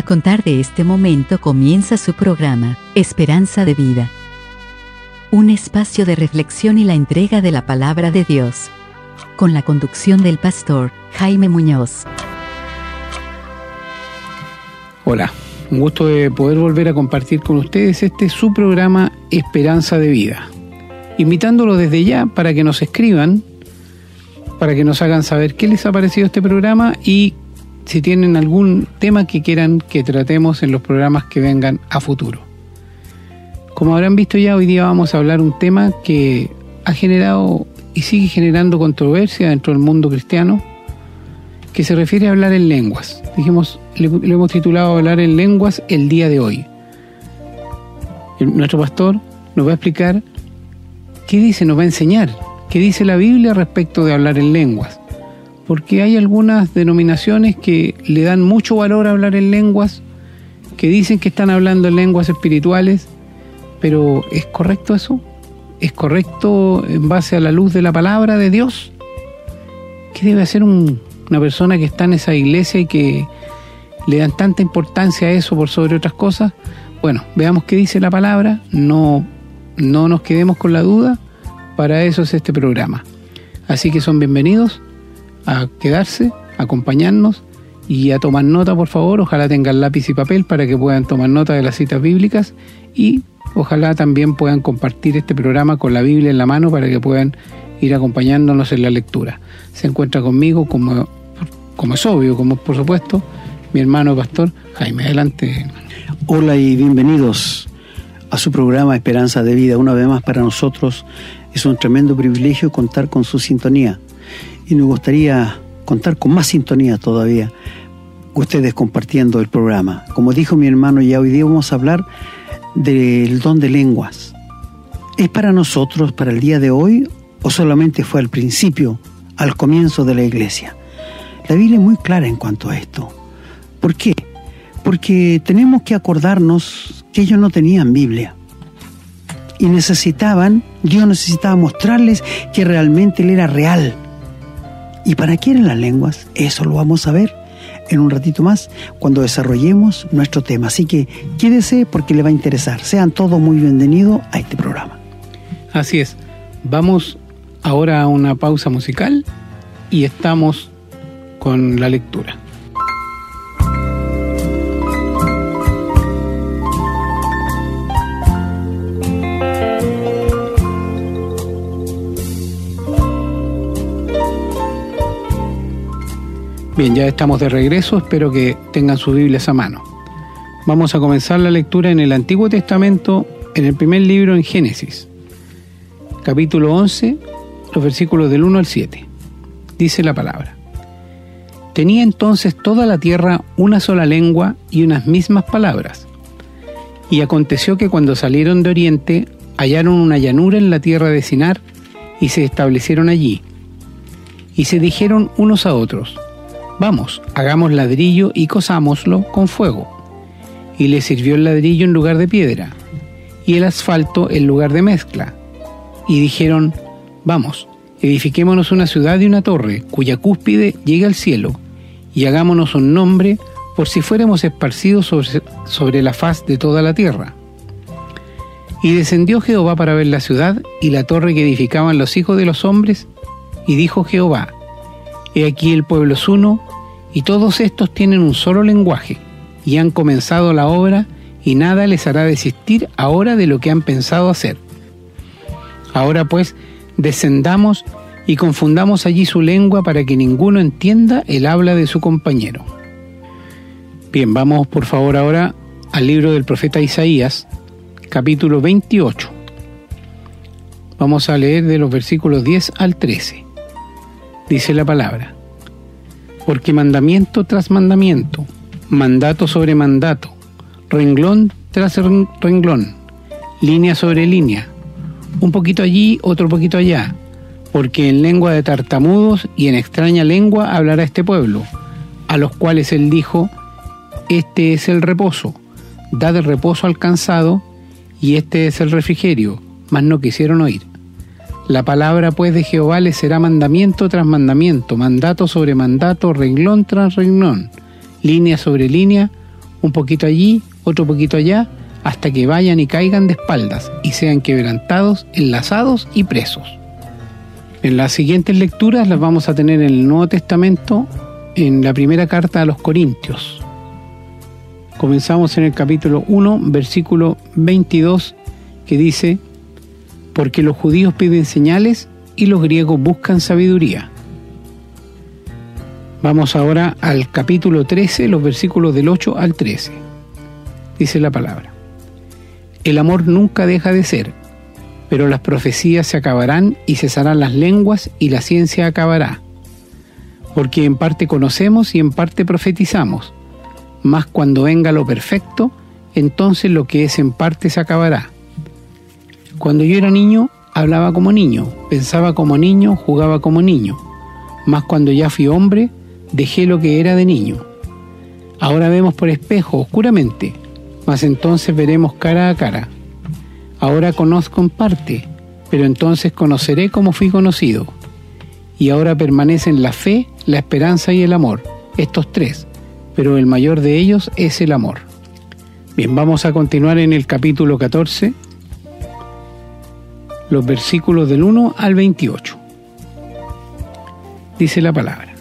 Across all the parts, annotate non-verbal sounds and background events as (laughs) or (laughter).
A contar de este momento comienza su programa, Esperanza de Vida. Un espacio de reflexión y la entrega de la palabra de Dios. Con la conducción del pastor Jaime Muñoz. Hola, un gusto de poder volver a compartir con ustedes este su programa Esperanza de Vida. Invitándolo desde ya para que nos escriban, para que nos hagan saber qué les ha parecido este programa y si tienen algún tema que quieran que tratemos en los programas que vengan a futuro. Como habrán visto ya, hoy día vamos a hablar un tema que ha generado y sigue generando controversia dentro del mundo cristiano, que se refiere a hablar en lenguas. Dijimos, le, hemos titulado Hablar en lenguas el día de hoy. nuestro pastor nos va a explicar qué dice, nos va a enseñar, qué dice la Biblia respecto de hablar en lenguas porque hay algunas denominaciones que le dan mucho valor a hablar en lenguas, que dicen que están hablando en lenguas espirituales, pero ¿es correcto eso? ¿Es correcto en base a la luz de la palabra de Dios? ¿Qué debe hacer una persona que está en esa iglesia y que le dan tanta importancia a eso por sobre otras cosas? Bueno, veamos qué dice la palabra, no, no nos quedemos con la duda, para eso es este programa. Así que son bienvenidos a quedarse, a acompañarnos y a tomar nota, por favor. Ojalá tengan lápiz y papel para que puedan tomar nota de las citas bíblicas y ojalá también puedan compartir este programa con la Biblia en la mano para que puedan ir acompañándonos en la lectura. Se encuentra conmigo, como, como es obvio, como por supuesto, mi hermano pastor Jaime. Adelante. Hola y bienvenidos a su programa Esperanza de Vida. Una vez más para nosotros es un tremendo privilegio contar con su sintonía y nos gustaría contar con más sintonía todavía, ustedes compartiendo el programa. Como dijo mi hermano, ya hoy día vamos a hablar del don de lenguas. ¿Es para nosotros, para el día de hoy, o solamente fue al principio, al comienzo de la iglesia? La Biblia es muy clara en cuanto a esto. ¿Por qué? Porque tenemos que acordarnos que ellos no tenían Biblia. Y necesitaban, Dios necesitaba mostrarles que realmente Él era real, ¿Y para qué eran las lenguas? Eso lo vamos a ver en un ratito más cuando desarrollemos nuestro tema. Así que quédese porque le va a interesar. Sean todos muy bienvenidos a este programa. Así es. Vamos ahora a una pausa musical y estamos con la lectura. Bien, ya estamos de regreso, espero que tengan sus Biblias a mano. Vamos a comenzar la lectura en el Antiguo Testamento, en el primer libro en Génesis, capítulo 11, los versículos del 1 al 7. Dice la palabra. Tenía entonces toda la tierra una sola lengua y unas mismas palabras. Y aconteció que cuando salieron de Oriente, hallaron una llanura en la tierra de Sinar y se establecieron allí. Y se dijeron unos a otros, Vamos, hagamos ladrillo y cosámoslo con fuego. Y le sirvió el ladrillo en lugar de piedra, y el asfalto en lugar de mezcla. Y dijeron, vamos, edifiquémonos una ciudad y una torre, cuya cúspide llegue al cielo, y hagámonos un nombre por si fuéramos esparcidos sobre, la faz de toda la tierra. Y descendió Jehová para ver la ciudad y la torre que edificaban los hijos de los hombres, y dijo Jehová, He aquí el pueblo es uno, y todos estos tienen un solo lenguaje, y han comenzado la obra, y nada les hará desistir ahora de lo que han pensado hacer. Ahora pues, descendamos y confundamos allí su lengua para que ninguno entienda el habla de su compañero. Bien, vamos por favor ahora al libro del profeta Isaías, capítulo 28. Vamos a leer de los versículos 10 al 13 dice la palabra. Porque mandamiento tras mandamiento, mandato sobre mandato, renglón tras renglón, línea sobre línea, un poquito allí, otro poquito allá, porque en lengua de tartamudos y en extraña lengua hablará este pueblo, a los cuales él dijo, este es el reposo, dad el reposo al cansado, y este es el refrigerio, mas no quisieron oír. La palabra pues de Jehová le será mandamiento tras mandamiento, mandato sobre mandato, renglón tras renglón, línea sobre línea, un poquito allí, otro poquito allá, hasta que vayan y caigan de espaldas y sean quebrantados, enlazados y presos. En las siguientes lecturas las vamos a tener en el Nuevo Testamento, en la primera carta a los Corintios. Comenzamos en el capítulo 1, versículo 22, que dice, porque los judíos piden señales y los griegos buscan sabiduría. Vamos ahora al capítulo 13, los versículos del 8 al 13. Dice la palabra. El amor nunca deja de ser, pero las profecías se acabarán y cesarán las lenguas y la ciencia acabará. Porque en parte conocemos y en parte profetizamos, mas cuando venga lo perfecto, entonces lo que es en parte se acabará. Cuando yo era niño, hablaba como niño, pensaba como niño, jugaba como niño, mas cuando ya fui hombre, dejé lo que era de niño. Ahora vemos por espejo oscuramente, mas entonces veremos cara a cara. Ahora conozco en parte, pero entonces conoceré como fui conocido. Y ahora permanecen la fe, la esperanza y el amor, estos tres, pero el mayor de ellos es el amor. Bien, vamos a continuar en el capítulo 14, los versículos del 1 al 28. Dice la palabra.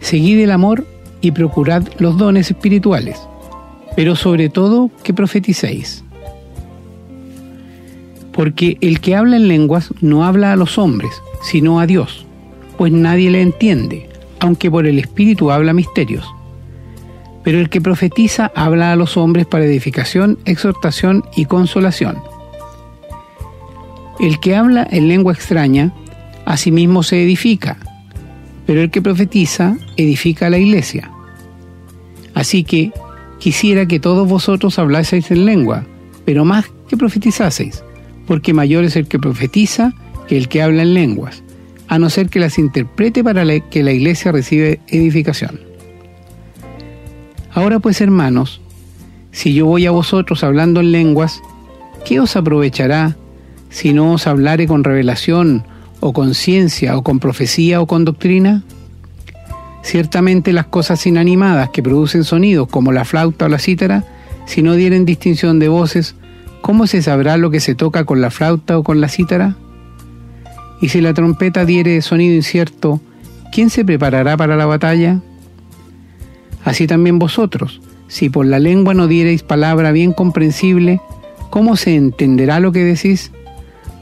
Seguid el amor y procurad los dones espirituales, pero sobre todo que profeticéis. Porque el que habla en lenguas no habla a los hombres, sino a Dios, pues nadie le entiende, aunque por el Espíritu habla misterios. Pero el que profetiza habla a los hombres para edificación, exhortación y consolación. El que habla en lengua extraña, a sí mismo se edifica, pero el que profetiza edifica a la iglesia. Así que quisiera que todos vosotros hablaseis en lengua, pero más que profetizaseis, porque mayor es el que profetiza que el que habla en lenguas, a no ser que las interprete para que la iglesia reciba edificación. Ahora pues, hermanos, si yo voy a vosotros hablando en lenguas, ¿qué os aprovechará si no os hablare con revelación o con ciencia o con profecía o con doctrina? Ciertamente las cosas inanimadas que producen sonidos como la flauta o la cítara, si no dieren distinción de voces, ¿cómo se sabrá lo que se toca con la flauta o con la cítara? Y si la trompeta diere sonido incierto, ¿quién se preparará para la batalla? Así también vosotros, si por la lengua no diereis palabra bien comprensible, ¿cómo se entenderá lo que decís?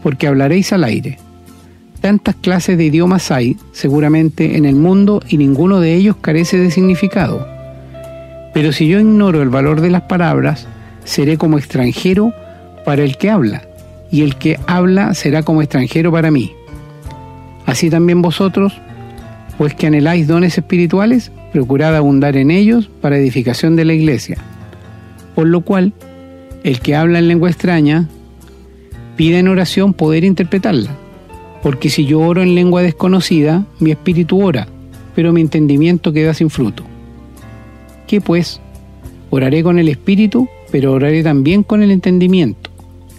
Porque hablaréis al aire Tantas clases de idiomas hay, seguramente, en el mundo y ninguno de ellos carece de significado. Pero si yo ignoro el valor de las palabras, seré como extranjero para el que habla, y el que habla será como extranjero para mí. Así también vosotros, pues que anheláis dones espirituales, procurad abundar en ellos para edificación de la iglesia. Por lo cual, el que habla en lengua extraña, pide en oración poder interpretarla porque si yo oro en lengua desconocida, mi espíritu ora, pero mi entendimiento queda sin fruto. ¿Qué pues? Oraré con el espíritu, pero oraré también con el entendimiento.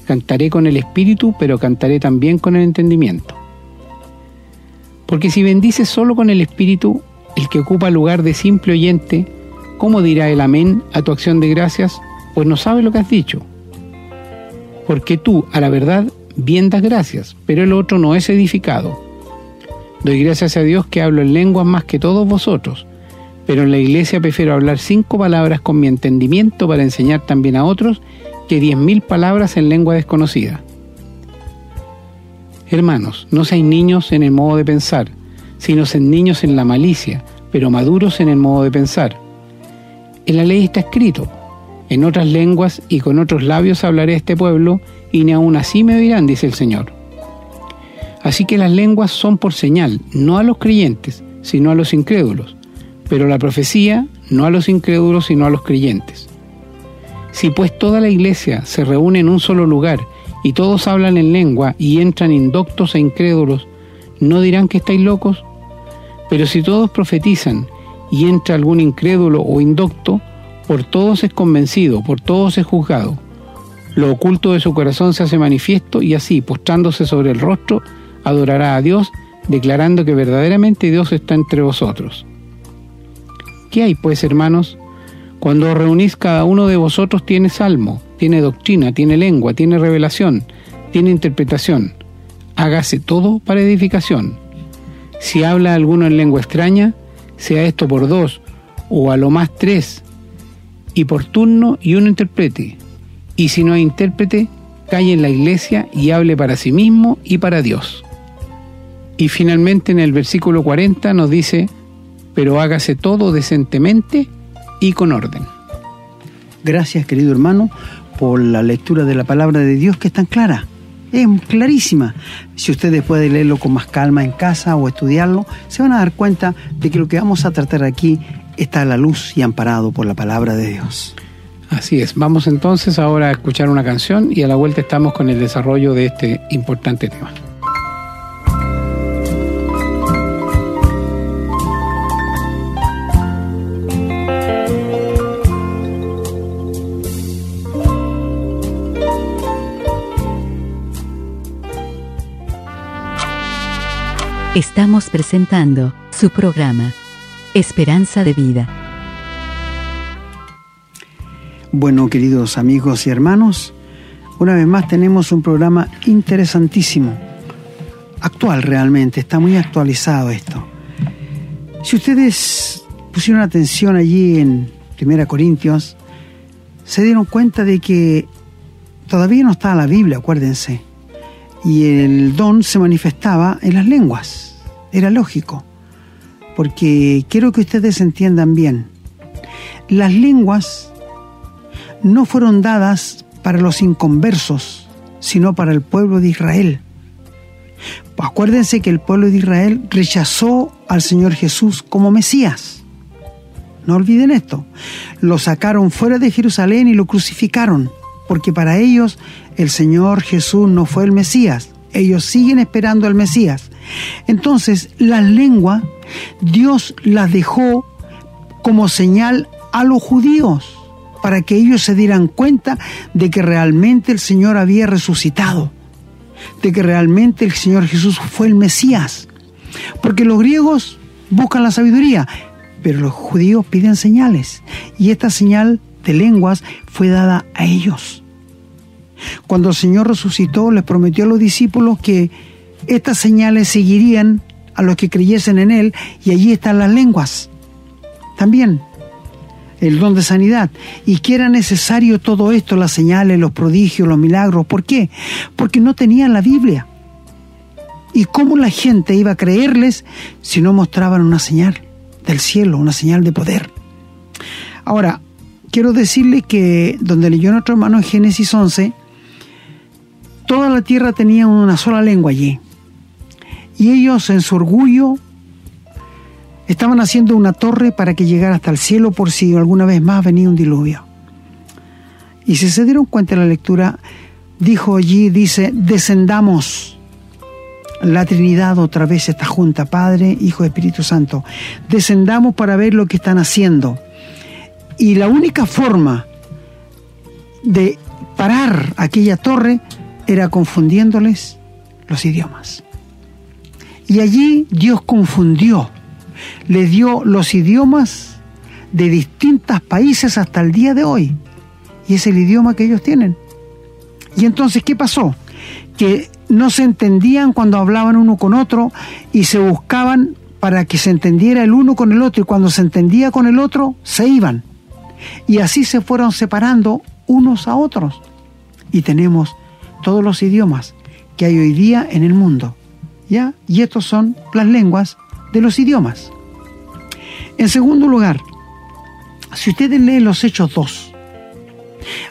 Cantaré con el espíritu, pero cantaré también con el entendimiento. Porque si bendices solo con el espíritu, el que ocupa lugar de simple oyente, ¿cómo dirá el amén a tu acción de gracias? Pues no sabe lo que has dicho. Porque tú, a la verdad, bien das gracias, pero el otro no es edificado. Doy gracias a Dios que hablo en lenguas más que todos vosotros, pero en la iglesia prefiero hablar cinco palabras con mi entendimiento para enseñar también a otros que diez mil palabras en lengua desconocida. Hermanos, no seáis niños en el modo de pensar, sino sed niños en la malicia, pero maduros en el modo de pensar. En la ley está escrito, en otras lenguas y con otros labios hablaré a este pueblo, y ni aun así me oirán, dice el Señor. Así que las lenguas son por señal, no a los creyentes, sino a los incrédulos, pero la profecía no a los incrédulos, sino a los creyentes. Si pues toda la iglesia se reúne en un solo lugar y todos hablan en lengua y entran indoctos e incrédulos, ¿no dirán que estáis locos? Pero si todos profetizan y entra algún incrédulo o indocto, por todos es convencido, por todos es juzgado. Lo oculto de su corazón se hace manifiesto y así, postrándose sobre el rostro, adorará a Dios, declarando que verdaderamente Dios está entre vosotros. ¿Qué hay pues, hermanos? Cuando reunís cada uno de vosotros tiene salmo, tiene doctrina, tiene lengua, tiene revelación, tiene interpretación. Hágase todo para edificación. Si habla alguno en lengua extraña, sea esto por dos, o a lo más tres, y por turno y uno interprete. Y si no hay intérprete, calle en la iglesia y hable para sí mismo y para Dios. Y finalmente en el versículo 40 nos dice, pero hágase todo decentemente y con orden. Gracias, querido hermano, por la lectura de la palabra de Dios que es tan clara. Es clarísima. Si ustedes pueden leerlo con más calma en casa o estudiarlo, se van a dar cuenta de que lo que vamos a tratar aquí está a la luz y amparado por la palabra de Dios. Así es. Vamos entonces ahora a escuchar una canción y a la vuelta estamos con el desarrollo de este importante tema. Estamos presentando su programa, Esperanza de Vida. Bueno, queridos amigos y hermanos, una vez más tenemos un programa interesantísimo, actual realmente, está muy actualizado esto. Si ustedes pusieron atención allí en 1 Corintios, se dieron cuenta de que todavía no estaba la Biblia, acuérdense, y el don se manifestaba en las lenguas, era lógico, porque quiero que ustedes entiendan bien, las lenguas no fueron dadas para los inconversos, sino para el pueblo de Israel. Acuérdense que el pueblo de Israel rechazó al Señor Jesús como Mesías. No olviden esto. Lo sacaron fuera de Jerusalén y lo crucificaron, porque para ellos el Señor Jesús no fue el Mesías. Ellos siguen esperando al Mesías. Entonces, la lengua, Dios las dejó como señal a los judíos para que ellos se dieran cuenta de que realmente el Señor había resucitado, de que realmente el Señor Jesús fue el Mesías. Porque los griegos buscan la sabiduría, pero los judíos piden señales, y esta señal de lenguas fue dada a ellos. Cuando el Señor resucitó, les prometió a los discípulos que estas señales seguirían a los que creyesen en Él, y allí están las lenguas. También el don de sanidad, y que era necesario todo esto, las señales, los prodigios, los milagros. ¿Por qué? Porque no tenían la Biblia. ¿Y cómo la gente iba a creerles si no mostraban una señal del cielo, una señal de poder? Ahora, quiero decirle que donde leyó nuestro hermano en Génesis 11, toda la tierra tenía una sola lengua allí. Y ellos en su orgullo Estaban haciendo una torre para que llegara hasta el cielo por si alguna vez más venía un diluvio. Y si se dieron cuenta de la lectura, dijo allí, dice, descendamos. La Trinidad otra vez está junta, Padre, Hijo, Espíritu Santo. Descendamos para ver lo que están haciendo. Y la única forma de parar aquella torre era confundiéndoles los idiomas. Y allí Dios confundió le dio los idiomas de distintos países hasta el día de hoy. Y es el idioma que ellos tienen. Y entonces, ¿qué pasó? Que no se entendían cuando hablaban uno con otro y se buscaban para que se entendiera el uno con el otro y cuando se entendía con el otro, se iban. Y así se fueron separando unos a otros. Y tenemos todos los idiomas que hay hoy día en el mundo. ¿Ya? Y estos son las lenguas de los idiomas. En segundo lugar, si ustedes leen los Hechos 2,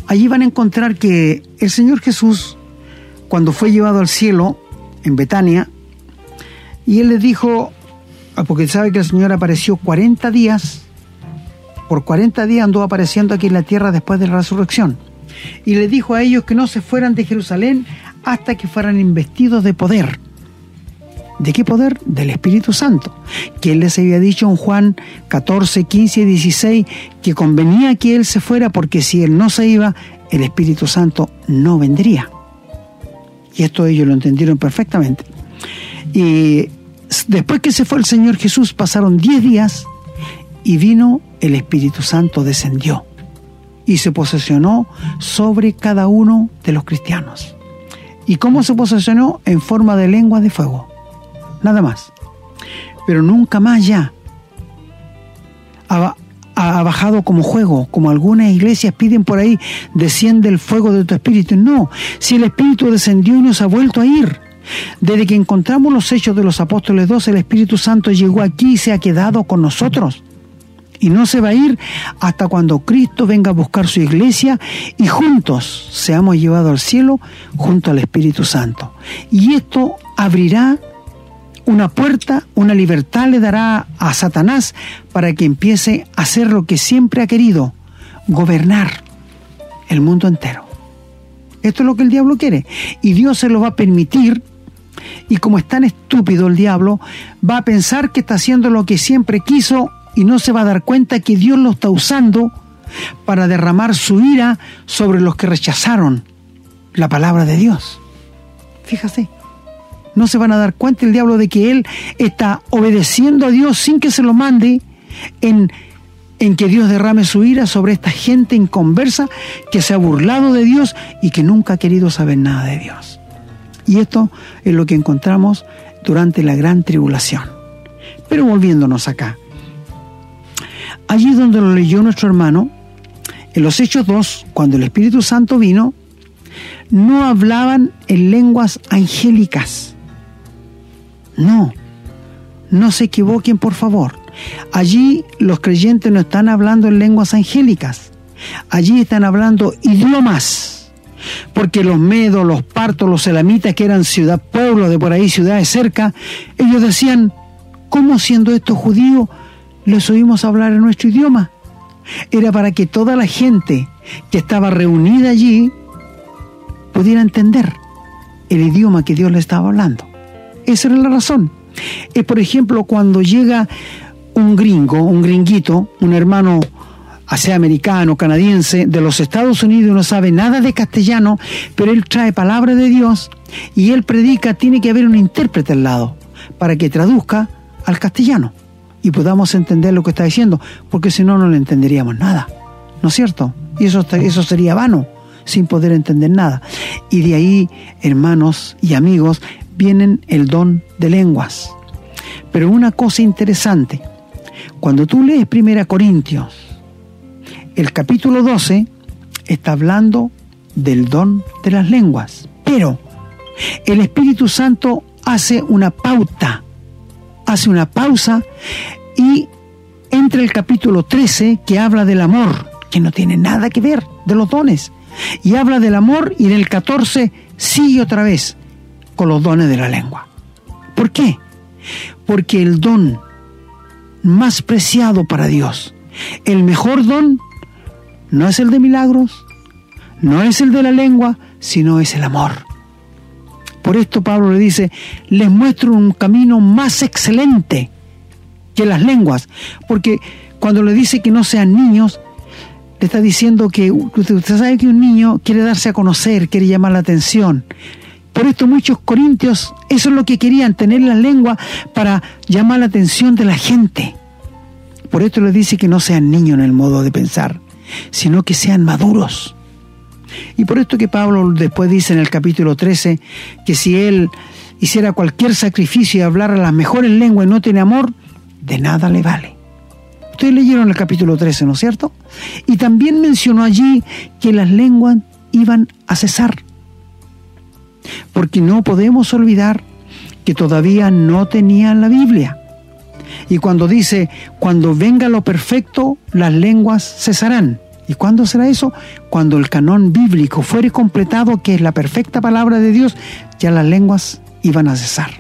allí van a encontrar que el Señor Jesús, cuando fue llevado al cielo en Betania, y Él les dijo, ah, porque sabe que el Señor apareció 40 días, por 40 días andó apareciendo aquí en la tierra después de la resurrección, y les dijo a ellos que no se fueran de Jerusalén hasta que fueran investidos de poder. ¿De qué poder? Del Espíritu Santo. Él les había dicho en Juan 14, 15 y 16 que convenía que Él se fuera porque si Él no se iba, el Espíritu Santo no vendría. Y esto ellos lo entendieron perfectamente. Y después que se fue el Señor Jesús, pasaron 10 días y vino el Espíritu Santo, descendió y se posesionó sobre cada uno de los cristianos. ¿Y cómo se posesionó? En forma de lengua de fuego. Nada más. Pero nunca más ya ha, bajado como juego, como algunas iglesias piden por ahí, desciende el fuego de tu espíritu. No, si el espíritu descendió y nos ha vuelto a ir. Desde que encontramos los hechos de los apóstoles 2, el Espíritu Santo llegó aquí y se ha quedado con nosotros y no se va a ir hasta cuando Cristo venga a buscar su iglesia y juntos seamos llevados al cielo junto al Espíritu Santo. Y esto abrirá una puerta, una libertad le dará a Satanás para que empiece a hacer lo que siempre ha querido, gobernar el mundo entero. Esto es lo que el diablo quiere. Y Dios se lo va a permitir. Y como es tan estúpido el diablo, va a pensar que está haciendo lo que siempre quiso y no se va a dar cuenta que Dios lo está usando para derramar su ira sobre los que rechazaron la palabra de Dios. Fíjate, no se van a dar cuenta el diablo de que él está obedeciendo a Dios sin que se lo mande en, en que Dios derrame su ira sobre esta gente inconversa que se ha burlado de Dios y que nunca ha querido saber nada de Dios. Y esto es lo que encontramos durante la gran tribulación. Pero volviéndonos acá, allí donde lo leyó nuestro hermano, en los Hechos 2, cuando el Espíritu Santo vino, no hablaban en lenguas angélicas. No, no se equivoquen por favor. Allí los creyentes no están hablando en lenguas angélicas. Allí están hablando idiomas. Porque los medos, los partos, los elamitas, que eran ciudad, pueblos de por ahí, ciudades cerca, ellos decían, ¿cómo siendo estos judíos les oímos hablar en nuestro idioma. Era para que toda la gente que estaba reunida allí pudiera entender el idioma que Dios le estaba hablando. Esa era la razón. Es por ejemplo cuando llega un gringo, un gringuito, un hermano sea americano, canadiense, de los Estados Unidos no sabe nada de castellano, pero él trae palabra de Dios y él predica, tiene que haber un intérprete al lado para que traduzca al castellano y podamos entender lo que está diciendo, porque si no, no le entenderíamos nada. ¿No es cierto? Y eso, eso sería vano, sin poder entender nada. Y de ahí, hermanos y amigos, vienen el don de lenguas. Pero una cosa interesante, cuando tú lees 1 Corintios, el capítulo 12 está hablando del don de las lenguas, pero el Espíritu Santo hace una pauta hace una pausa y entra el capítulo 13 que habla del amor, que no tiene nada que ver de los dones. Y habla del amor y en el 14 sigue otra vez los dones de la lengua. ¿Por qué? Porque el don más preciado para Dios, el mejor don, no es el de milagros, no es el de la lengua, sino es el amor. Por esto Pablo le dice, les muestro un camino más excelente que las lenguas, porque cuando le dice que no sean niños, le está diciendo que usted sabe que un niño quiere darse a conocer, quiere llamar la atención. Por esto muchos corintios, eso es lo que querían, tener la lengua para llamar la atención de la gente. Por esto le dice que no sean niños en el modo de pensar, sino que sean maduros. Y por esto que Pablo después dice en el capítulo 13 que si él hiciera cualquier sacrificio y hablara las mejores lenguas y no tiene amor, de nada le vale. Ustedes leyeron el capítulo 13, ¿no es cierto? Y también mencionó allí que las lenguas iban a cesar. Porque no podemos olvidar que todavía no tenían la Biblia. Y cuando dice, cuando venga lo perfecto, las lenguas cesarán. ¿Y cuándo será eso? Cuando el canón bíblico fuere completado, que es la perfecta palabra de Dios, ya las lenguas iban a cesar.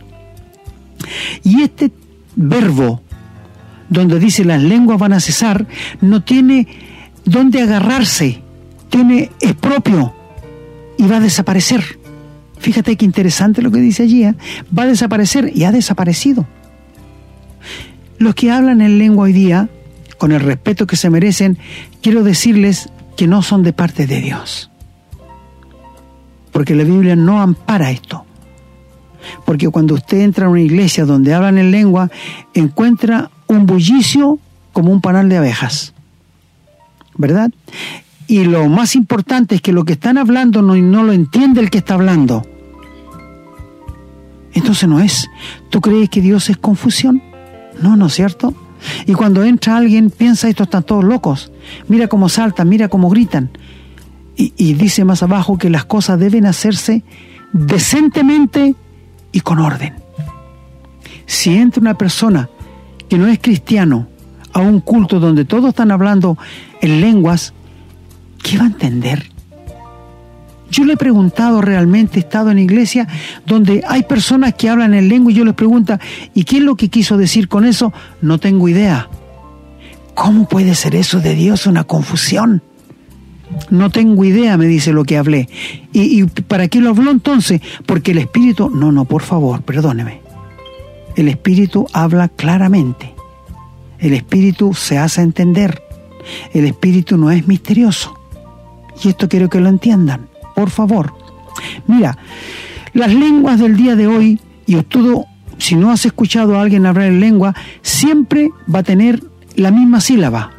Y este verbo, donde dice las lenguas van a cesar, no tiene dónde agarrarse, tiene, es propio y va a desaparecer. Fíjate qué interesante lo que dice allí, ¿eh? va a desaparecer y ha desaparecido. Los que hablan en lengua hoy día con el respeto que se merecen, quiero decirles que no son de parte de Dios. Porque la Biblia no ampara esto. Porque cuando usted entra a una iglesia donde hablan en lengua, encuentra un bullicio como un panal de abejas. ¿Verdad? Y lo más importante es que lo que están hablando no, no lo entiende el que está hablando. Entonces no es. ¿Tú crees que Dios es confusión? No, ¿no es cierto? Y cuando entra alguien, piensa, estos están todos locos. Mira cómo saltan, mira cómo gritan. Y, dice más abajo que las cosas deben hacerse decentemente y con orden. Si entra una persona que no es cristiano a un culto donde todos están hablando en lenguas, ¿qué va a entender? Yo le he preguntado realmente, he estado en iglesia donde hay personas que hablan en lengua y yo les pregunto, ¿y qué es lo que quiso decir con eso? No tengo idea. ¿Cómo puede ser eso de Dios una confusión? No tengo idea, me dice lo que hablé. ¿Y, ¿Y, para qué lo habló entonces? Porque el Espíritu, no, no, por favor, perdóneme. El Espíritu habla claramente. El Espíritu se hace entender. El Espíritu no es misterioso. Y esto quiero que lo entiendan por favor. Mira, las lenguas del día de hoy, y todo, si no has escuchado a alguien hablar en lengua, siempre va a tener la misma sílaba.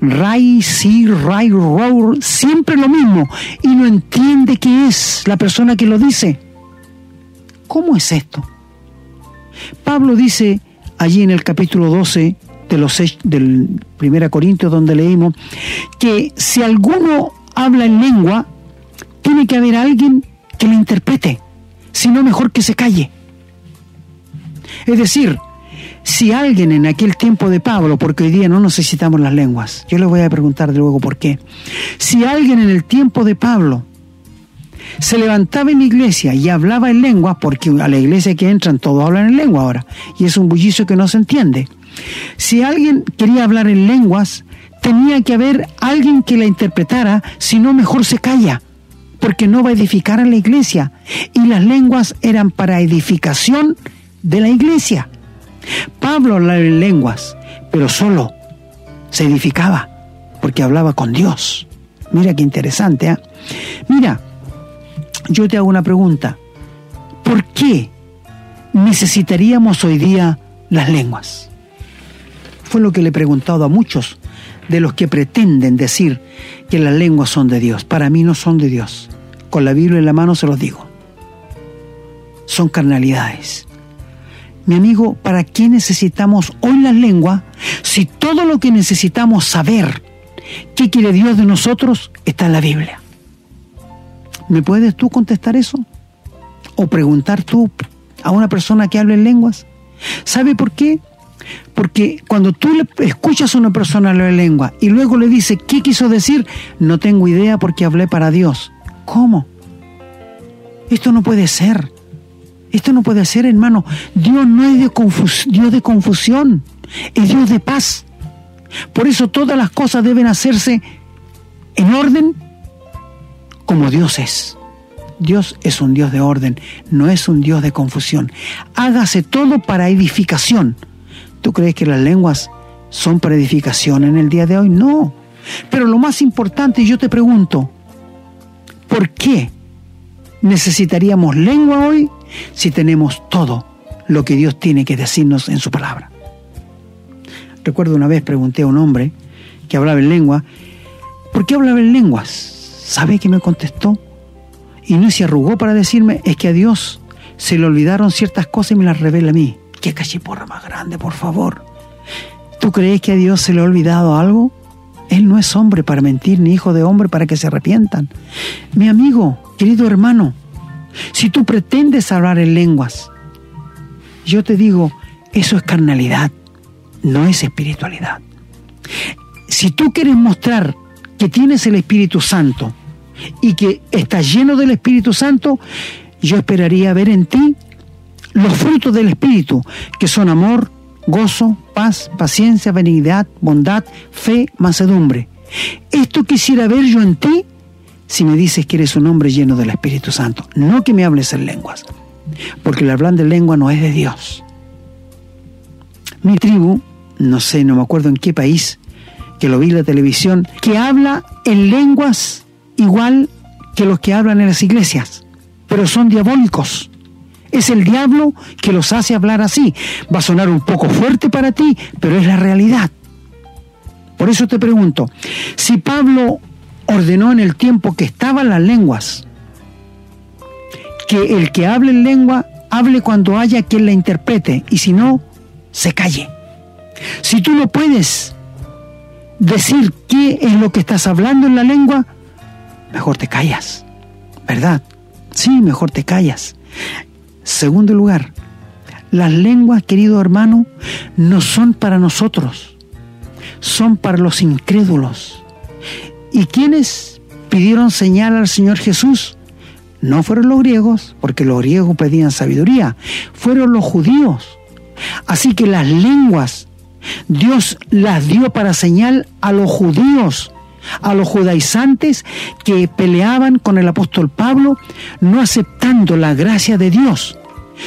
Ray, si, ray, roar, siempre lo mismo. Y no entiende qué es la persona que lo dice. ¿Cómo es esto? Pablo dice allí en el capítulo 12 de los, del 1 Corintios donde leímos que si alguno habla en lengua, tiene que haber alguien que le interprete, si no mejor que se calle. Es decir, si alguien en aquel tiempo de Pablo, porque hoy día no necesitamos las lenguas, yo le voy a preguntar de luego por qué, si alguien en el tiempo de Pablo se levantaba en la iglesia y hablaba en lengua, porque a la iglesia que entran todos hablan en lengua ahora, y es un bullicio que no se entiende. Si alguien quería hablar en lenguas, tenía que haber alguien que la interpretara, si no mejor se calla porque no va a edificar a la iglesia. Y las lenguas eran para edificación de la iglesia. Pablo hablaba en lenguas, pero solo se edificaba, porque hablaba con Dios. Mira qué interesante. ¿eh? Mira, yo te hago una pregunta. ¿Por qué necesitaríamos hoy día las lenguas? Fue lo que le he preguntado a muchos de los que pretenden decir que las lenguas son de Dios. Para mí no son de Dios. Con la Biblia en la mano se los digo. Son carnalidades. Mi amigo, ¿para qué necesitamos hoy las lenguas si todo lo que necesitamos saber qué quiere Dios de nosotros está en la Biblia? ¿Me puedes tú contestar eso? ¿O preguntar tú a una persona que habla en lenguas? ¿Sabe por qué? Porque cuando tú le escuchas a una persona hablar en lengua y luego le dice qué quiso decir, no tengo idea porque hablé para Dios. ¿Cómo? Esto no puede ser. Esto no puede ser, hermano. Dios no es de Dios de confusión, es Dios de paz. Por eso todas las cosas deben hacerse en orden como Dios es. Dios es un Dios de orden, no es un Dios de confusión. Hágase todo para edificación. ¿Tú crees que las lenguas son para edificación en el día de hoy? No. Pero lo más importante, yo te pregunto, ¿por qué necesitaríamos lengua hoy si tenemos todo lo que Dios tiene que decirnos en su palabra? Recuerdo una vez pregunté a un hombre que hablaba en lengua, ¿por qué hablaba en lenguas? ¿Sabe qué me contestó? Y no se arrugó para decirme, es que a Dios se le olvidaron ciertas cosas y me las revela a mí. ¡Qué cachiporra más grande, por favor! ¿Tú crees que a Dios se le ha olvidado algo? Él no es hombre para mentir, ni hijo de hombre para que se arrepientan. Mi amigo, querido hermano, si tú pretendes hablar en lenguas, yo te digo, eso es carnalidad, no es espiritualidad. Si tú quieres mostrar que tienes el Espíritu Santo y que estás lleno del Espíritu Santo, yo esperaría ver en ti los frutos del Espíritu, que son amor, gozo, paz, paciencia, benignidad, bondad, fe, mansedumbre. Esto quisiera ver yo en ti si me dices que eres un hombre lleno del Espíritu Santo, no que me hables en lenguas, porque el hablar de lengua no es de Dios. Mi tribu, no sé, no me acuerdo en qué país, que lo vi en la televisión, que habla en lenguas igual que los que hablan en las iglesias, pero son diabólicos. Es el diablo que los hace hablar así. Va a sonar un poco fuerte para ti, pero es la realidad. Por eso te pregunto, si Pablo ordenó en el tiempo que estaban las lenguas, que el que hable en lengua hable cuando haya quien la interprete y si no, se calle. Si tú no puedes decir qué es lo que estás hablando en la lengua, mejor te callas, ¿verdad? Sí, mejor te callas. Segundo lugar, las lenguas, querido hermano, no son para nosotros, son para los incrédulos. ¿Y quiénes pidieron señal al Señor Jesús? No fueron los griegos, porque los griegos pedían sabiduría, fueron los judíos. Así que las lenguas Dios las dio para señal a los judíos, a los judaizantes que peleaban con el apóstol Pablo, no aceptando la gracia de Dios,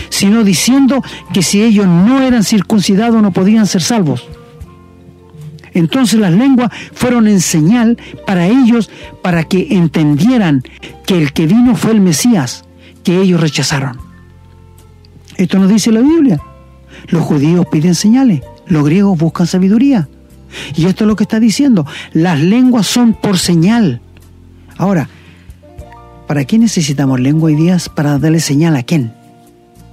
sino diciendo que si ellos no eran circuncidados no podían ser salvos. Entonces las lenguas fueron en señal para ellos, para que entendieran que el que vino fue el Mesías, que ellos rechazaron. Esto nos dice la Biblia. Los judíos piden señales, los griegos buscan sabiduría. Y esto es lo que está diciendo. Las lenguas son por señal. Ahora, ¿para qué necesitamos lengua y días para darle señal a quién?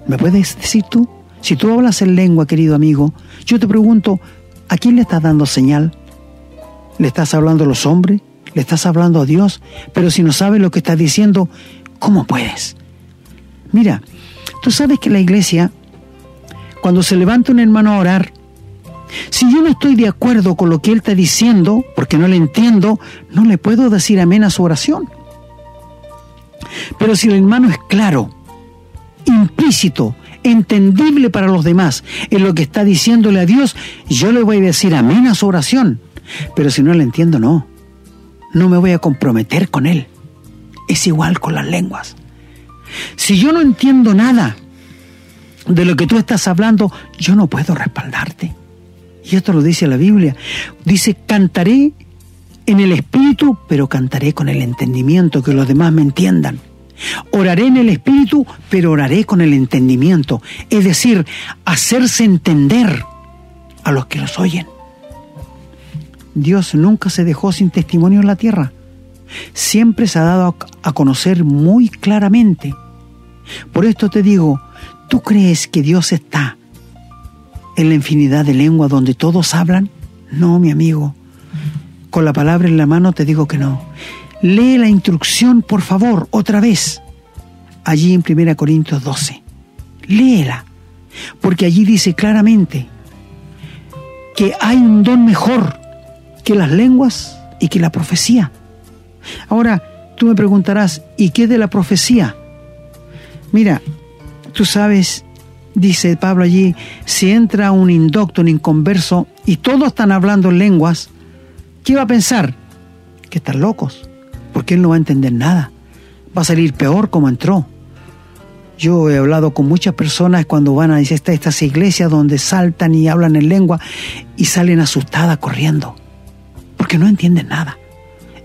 ¿Me puedes decir tú? Si tú hablas en lengua, querido amigo, yo te pregunto, ¿A quién le estás dando señal? ¿Le estás hablando a los hombres? ¿Le estás hablando a Dios? Pero si no sabes lo que estás diciendo, ¿cómo puedes? Mira, tú sabes que la iglesia, cuando se levanta un hermano a orar, si yo no estoy de acuerdo con lo que él está diciendo, porque no le entiendo, no le puedo decir amén a su oración. Pero si el hermano es claro, implícito, entendible para los demás en lo que está diciéndole a Dios, yo le voy a decir amén a su oración. Pero si no le entiendo, no. No me voy a comprometer con él. Es igual con las lenguas. Si yo no entiendo nada de lo que tú estás hablando, yo no puedo respaldarte. Y esto lo dice la Biblia. Dice, cantaré en el espíritu, pero cantaré con el entendimiento, que los demás me entiendan. Oraré en el espíritu, pero oraré con el entendimiento, es decir, hacerse entender a los que los oyen. Dios nunca se dejó sin testimonio en la tierra. Siempre se ha dado a conocer muy claramente. Por esto te digo, ¿tú crees que Dios está en la infinidad de lenguas donde todos hablan? No, mi amigo. Con la palabra en la mano te digo que no. Lee la instrucción, por favor, otra vez, allí en 1 Corintios 12. Léela, porque allí dice claramente que hay un don mejor que las lenguas y que la profecía. Ahora, tú me preguntarás, ¿y qué de la profecía? Mira, tú sabes, dice Pablo allí, si entra un indocto, un inconverso, y todos están hablando en lenguas, ¿qué va a pensar? Que están locos porque él no va a entender nada. Va a salir peor como entró. Yo he hablado con muchas personas cuando van a estas iglesias donde saltan y hablan en lengua y salen asustadas corriendo, porque no entienden nada.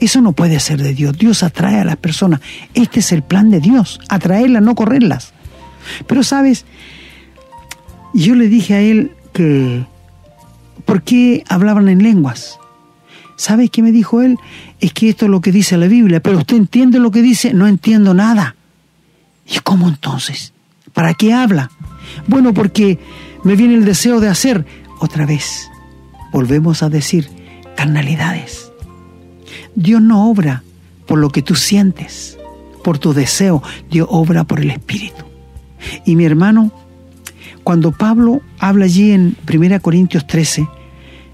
Eso no puede ser de Dios. Dios atrae a las personas. Este es el plan de Dios, atraerlas, no correrlas. Pero sabes, yo le dije a él que, ¿por qué hablaban en lenguas? ¿Sabes qué me dijo él? Es que esto es lo que dice la Biblia, pero usted entiende lo que dice, no entiendo nada. ¿Y cómo entonces? ¿Para qué habla? Bueno, porque me viene el deseo de hacer otra vez. Volvemos a decir carnalidades. Dios no obra por lo que tú sientes, por tu deseo, Dios obra por el Espíritu. Y mi hermano, cuando Pablo habla allí en 1 Corintios 13,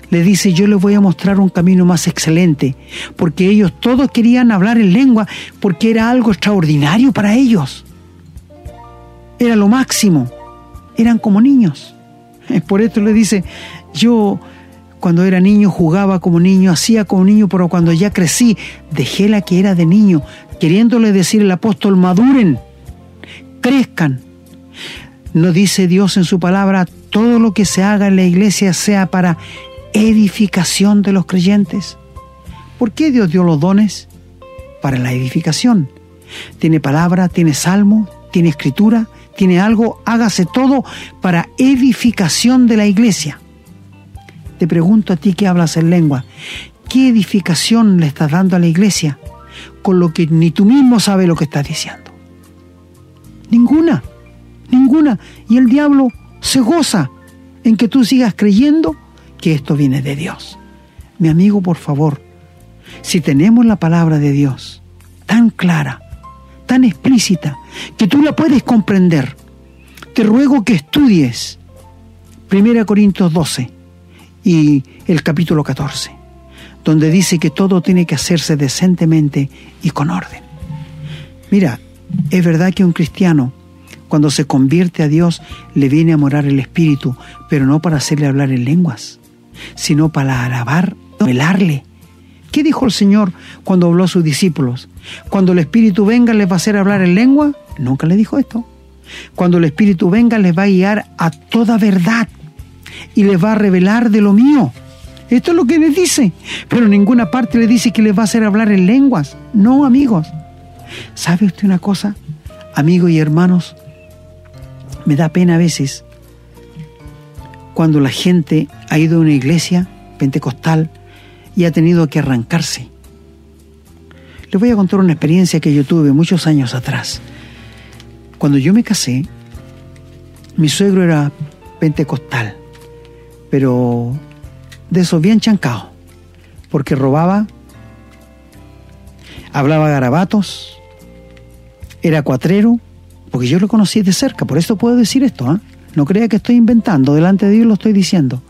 le dice, yo les voy a mostrar un camino más excelente, porque ellos todos querían hablar en lengua, porque era algo extraordinario para ellos. Era lo máximo, eran como niños. (laughs) Por esto le dice, yo cuando era niño jugaba como niño, hacía como niño, pero cuando ya crecí, dejé la que era de niño, queriéndole decir el apóstol, maduren, crezcan. No dice Dios en su palabra, todo lo que se haga en la iglesia sea para edificación de los creyentes. ¿Por qué Dios dio los dones? Para la edificación. Tiene palabra, tiene salmo, tiene escritura, tiene algo, hágase todo para edificación de la iglesia. te pregunto a ti que hablas en lengua, ¿qué edificación le estás dando a la iglesia con lo que ni tú mismo sabes lo que estás diciendo? Ninguna, ninguna. Y el diablo se goza en que tú sigas creyendo que esto viene de Dios. Mi amigo, por favor, si tenemos la palabra de Dios tan clara, tan explícita, que tú la puedes comprender, te ruego que estudies 1 Corintios 12 y el capítulo 14, donde dice que todo tiene que hacerse decentemente y con orden. Mira, es verdad que un cristiano, cuando se convierte a Dios, le viene a morar el Espíritu, pero no para hacerle hablar en lenguas, sino para alabar, velarle. ¿Qué dijo el Señor cuando habló a sus discípulos? Cuando el Espíritu venga, ¿les va a hacer hablar en lengua? Nunca le dijo esto. Cuando el Espíritu venga, les va a guiar a toda verdad y les va a revelar de lo mío. Esto es lo que les dice. Pero en ninguna parte le dice que les va a hacer hablar en lenguas. No, amigos. ¿Sabe usted una cosa? Amigos y hermanos, me da pena a veces cuando la gente ha ido a una iglesia pentecostal y ha tenido que arrancarse. Les voy a contar una experiencia que yo tuve muchos años atrás. Cuando yo me casé, mi suegro era pentecostal pero de esos bien chancados, porque robaba, hablaba garabatos, era cuatrero, porque yo lo conocí de cerca, por eso puedo decir esto, ¿ah? no crea que estoy inventando, delante de Dios lo estoy diciendo.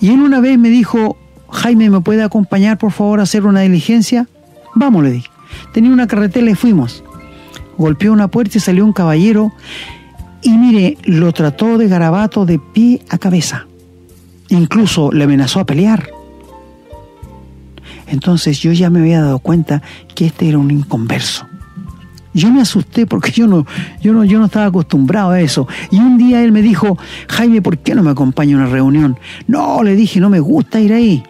Y él una vez me dijo, Jaime, ¿me puede acompañar por favor a hacer una diligencia? Vamos, le dije. Tenía una carretera y fuimos. Golpeó una puerta y salió un caballero y mire, lo trató de garabato de pie a cabeza. Incluso le amenazó a pelear. Entonces yo ya me había dado cuenta que este era un inconverso. Yo me asusté porque yo no, yo no, yo no estaba acostumbrado a eso. Y un día él me dijo, Jaime, ¿por qué no me acompaña a una reunión? No, le dije, no me gusta ir ahí.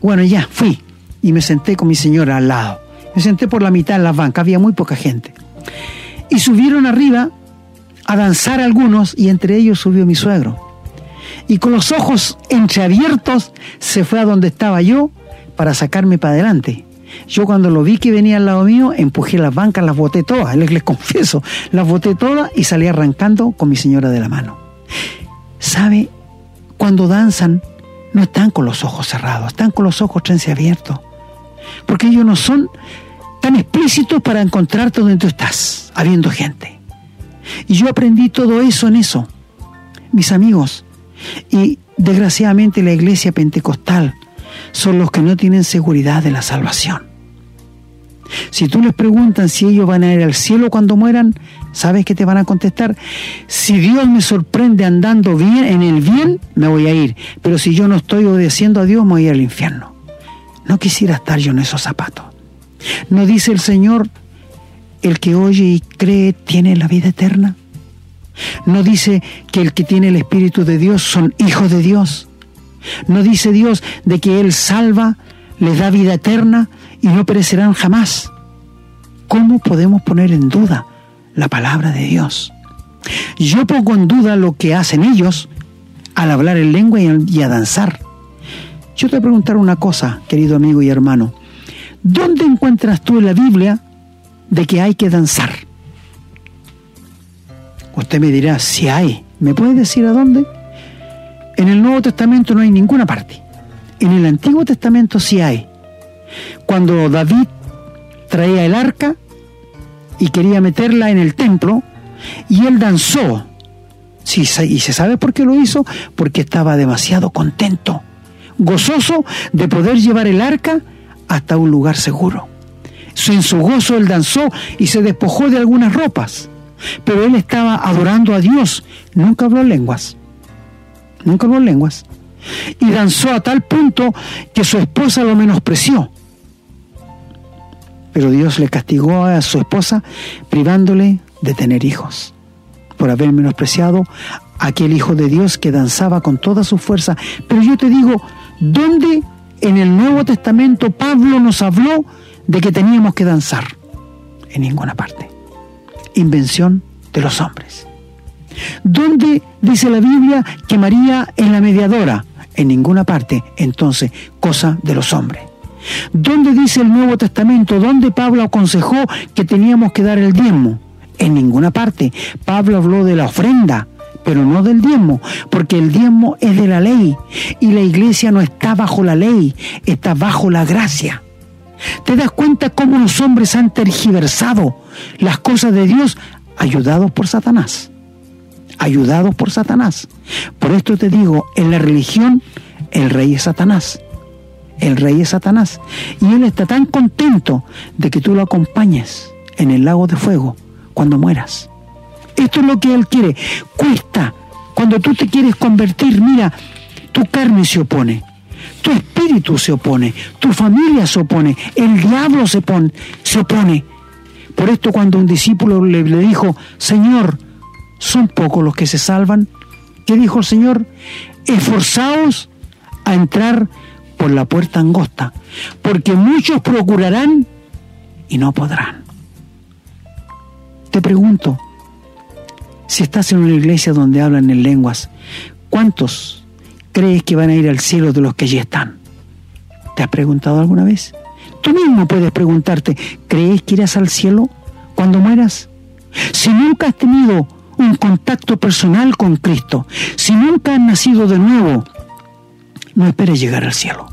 Bueno, ya, fui. Y me senté con mi señora al lado. Me senté por la mitad en la banca, había muy poca gente. Y subieron arriba a danzar algunos y entre ellos subió mi suegro y con los ojos entreabiertos se fue a donde estaba yo para sacarme para adelante. Yo cuando lo vi que venía al lado mío, empujé las bancas, las boté todas, les, les confieso, las boté todas y salí arrancando con mi señora de la mano. ¿Sabe? Cuando danzan, no están con los ojos cerrados, están con los ojos abiertos. Porque ellos no son tan explícitos para encontrarte donde tú estás, habiendo gente. Y yo aprendí todo eso en eso. Mis amigos, y desgraciadamente la iglesia pentecostal son los que no tienen seguridad de la salvación. Si tú les preguntas si ellos van a ir al cielo cuando mueran, ¿sabes qué te van a contestar? Si Dios me sorprende andando bien en el bien, me voy a ir. Pero si yo no estoy obedeciendo a Dios, me voy al infierno. No quisiera estar yo en esos zapatos. ¿No dice el Señor, el que oye y cree tiene la vida eterna? No dice que el que tiene el Espíritu de Dios son hijos de Dios. No dice Dios de que Él salva, les da vida eterna y no perecerán jamás. ¿Cómo podemos poner en duda la palabra de Dios? Yo pongo en duda lo que hacen ellos al hablar en lengua y a danzar. Yo te voy a preguntar una cosa, querido amigo y hermano. ¿Dónde encuentras tú en la Biblia de que hay que danzar? Usted me dirá, si hay. ¿Me puede decir a dónde? En el Nuevo Testamento no hay ninguna parte. En el Antiguo Testamento sí hay. Cuando David traía el arca y quería meterla en el templo, y él danzó. Sí, y se sabe por qué lo hizo, porque estaba demasiado contento, gozoso de poder llevar el arca hasta un lugar seguro. En su gozo él danzó y se despojó de algunas ropas. Pero él estaba adorando a Dios. Nunca habló lenguas. Nunca habló lenguas. Y danzó a tal punto que su esposa lo menospreció. Pero Dios le castigó a su esposa privándole de tener hijos por haber menospreciado a aquel hijo de Dios que danzaba con toda su fuerza. Pero yo te digo, ¿dónde en el Nuevo Testamento Pablo nos habló de que teníamos que danzar? En ninguna parte invención de los hombres. ¿Dónde dice la Biblia que María es la mediadora? en ninguna parte, entonces, cosa de los hombres. ¿Dónde dice el Nuevo Testamento? ¿Dónde Pablo aconsejó que teníamos que dar el diezmo? En ninguna parte. Pablo habló de la ofrenda, pero no del diezmo, porque el diezmo es de la ley y la iglesia no está bajo la ley, está bajo la gracia. ¿Te das cuenta cómo los hombres han tergiversado las cosas de Dios ayudados por Satanás? Ayudados por Satanás. Por esto te digo, en la religión el rey es Satanás. El rey es Satanás. Y él está tan contento de que tú lo acompañes en el lago de fuego cuando mueras. Esto es lo que él quiere. Cuesta. Cuando tú te quieres convertir, mira, tu carne se opone, tu espíritu se opone, tu familia se opone, el diablo se, se opone. Por esto cuando un discípulo le dijo, Señor, son pocos los que se salvan, ¿qué dijo el Señor? Esforzaos a entrar por la puerta angosta, porque muchos procurarán y no podrán. Te pregunto, si estás en una iglesia donde hablan en lenguas, ¿cuántos crees que van a ir al cielo de los que allí están? ¿Te has preguntado alguna vez? Tú mismo puedes preguntarte, ¿crees que irás al cielo cuando mueras? Si nunca has tenido un contacto personal con Cristo, si nunca has nacido de nuevo, no esperes llegar al cielo,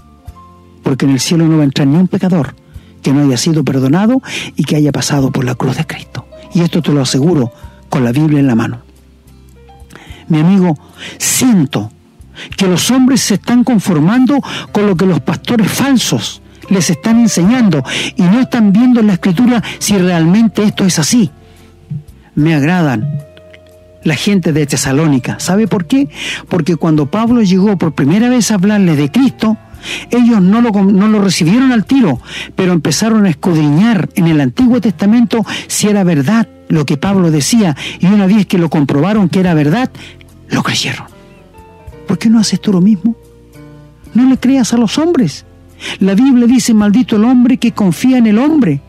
porque en el cielo no va a entrar ni un pecador que no haya sido perdonado y que haya pasado por la cruz de Cristo. Y esto te lo aseguro con la Biblia en la mano. Mi amigo, siento que los hombres se están conformando con lo que los pastores falsos les están enseñando y no están viendo en la escritura si realmente esto es así. Me agradan la gente de Tesalónica. ¿Sabe por qué? Porque cuando Pablo llegó por primera vez a hablarles de Cristo, ellos no lo, no lo recibieron al tiro, pero empezaron a escudriñar en el Antiguo Testamento si era verdad lo que Pablo decía y una vez que lo comprobaron que era verdad, lo creyeron. ¿Por qué no haces tú lo mismo? No le creas a los hombres. La Biblia dice, maldito el hombre que confía en el hombre.